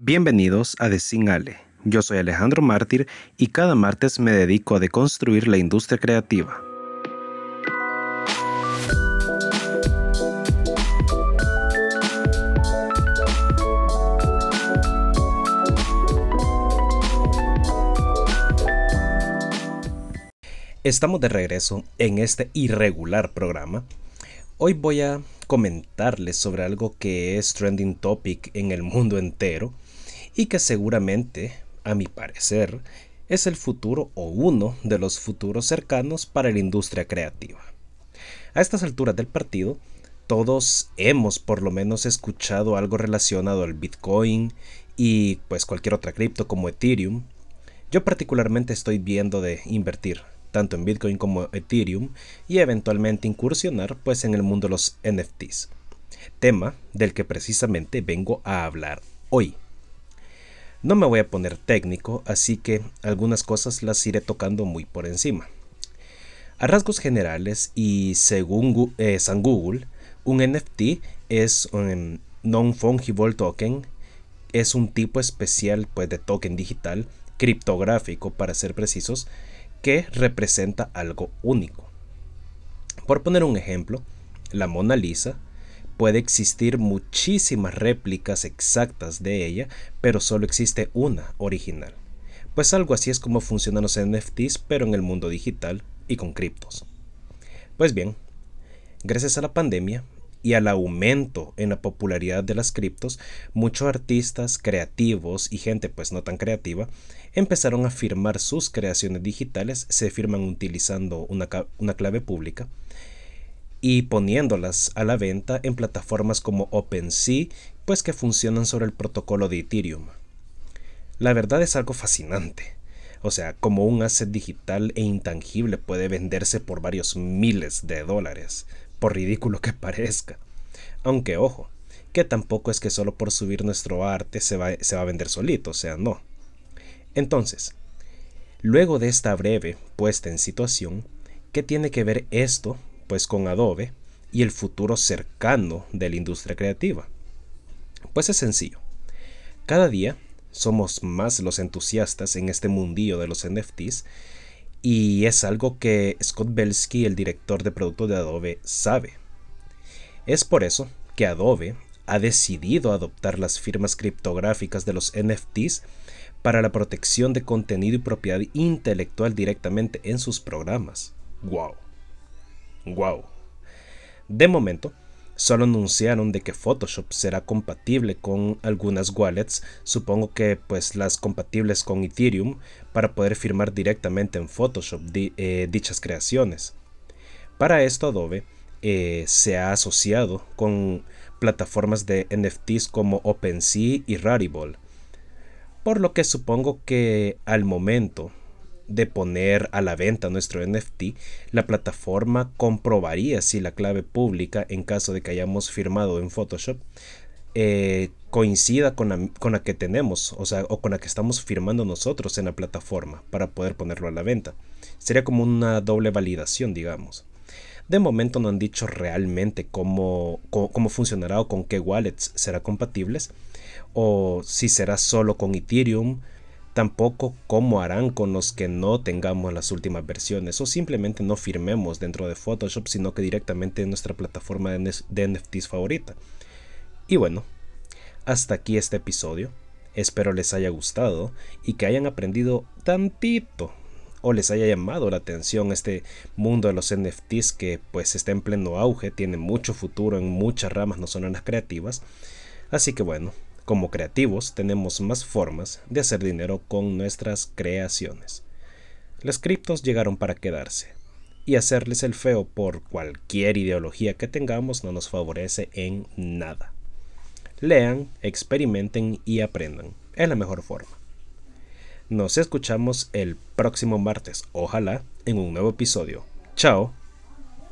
Bienvenidos a Ale. Yo soy Alejandro Mártir y cada martes me dedico a deconstruir la industria creativa. Estamos de regreso en este irregular programa. Hoy voy a comentarles sobre algo que es trending topic en el mundo entero y que seguramente, a mi parecer, es el futuro o uno de los futuros cercanos para la industria creativa. A estas alturas del partido, todos hemos por lo menos escuchado algo relacionado al Bitcoin y pues cualquier otra cripto como Ethereum. Yo particularmente estoy viendo de invertir tanto en Bitcoin como Ethereum, y eventualmente incursionar pues en el mundo de los NFTs, tema del que precisamente vengo a hablar hoy. No me voy a poner técnico, así que algunas cosas las iré tocando muy por encima. A rasgos generales y según eh, San Google, un NFT es un non-fungible token, es un tipo especial pues, de token digital, criptográfico para ser precisos, que representa algo único. Por poner un ejemplo, la Mona Lisa puede existir muchísimas réplicas exactas de ella, pero solo existe una original. Pues algo así es como funcionan los NFTs, pero en el mundo digital y con criptos. Pues bien, gracias a la pandemia, y al aumento en la popularidad de las criptos, muchos artistas creativos y gente pues no tan creativa empezaron a firmar sus creaciones digitales, se firman utilizando una, una clave pública y poniéndolas a la venta en plataformas como OpenSea, pues que funcionan sobre el protocolo de Ethereum. La verdad es algo fascinante. O sea, como un asset digital e intangible puede venderse por varios miles de dólares, por ridículo que parezca. Aunque ojo, que tampoco es que solo por subir nuestro arte se va, se va a vender solito, o sea, no. Entonces, luego de esta breve puesta en situación, ¿qué tiene que ver esto pues con Adobe y el futuro cercano de la industria creativa? Pues es sencillo. Cada día somos más los entusiastas en este mundillo de los NFTs y es algo que Scott Belsky, el director de producto de Adobe, sabe. Es por eso que Adobe ha decidido adoptar las firmas criptográficas de los NFTs para la protección de contenido y propiedad intelectual directamente en sus programas. ¡Wow! ¡Wow! De momento, Solo anunciaron de que Photoshop será compatible con algunas wallets, supongo que pues las compatibles con Ethereum, para poder firmar directamente en Photoshop eh, dichas creaciones. Para esto Adobe eh, se ha asociado con plataformas de NFTs como OpenSea y Rarible, por lo que supongo que al momento de poner a la venta nuestro NFT, la plataforma comprobaría si la clave pública, en caso de que hayamos firmado en Photoshop, eh, coincida con la, con la, que tenemos, o sea, o con la que estamos firmando nosotros en la plataforma para poder ponerlo a la venta. Sería como una doble validación, digamos. De momento no han dicho realmente cómo, cómo, cómo funcionará o con qué wallets será compatibles, o si será solo con Ethereum, tampoco cómo harán con los que no tengamos las últimas versiones o simplemente no firmemos dentro de Photoshop, sino que directamente en nuestra plataforma de NFTs favorita. Y bueno, hasta aquí este episodio. Espero les haya gustado y que hayan aprendido tantito o les haya llamado la atención este mundo de los NFTs que pues está en pleno auge, tiene mucho futuro en muchas ramas, no son las creativas. Así que bueno, como creativos tenemos más formas de hacer dinero con nuestras creaciones. Las criptos llegaron para quedarse, y hacerles el feo por cualquier ideología que tengamos no nos favorece en nada. Lean, experimenten y aprendan. Es la mejor forma. Nos escuchamos el próximo martes, ojalá, en un nuevo episodio. Chao.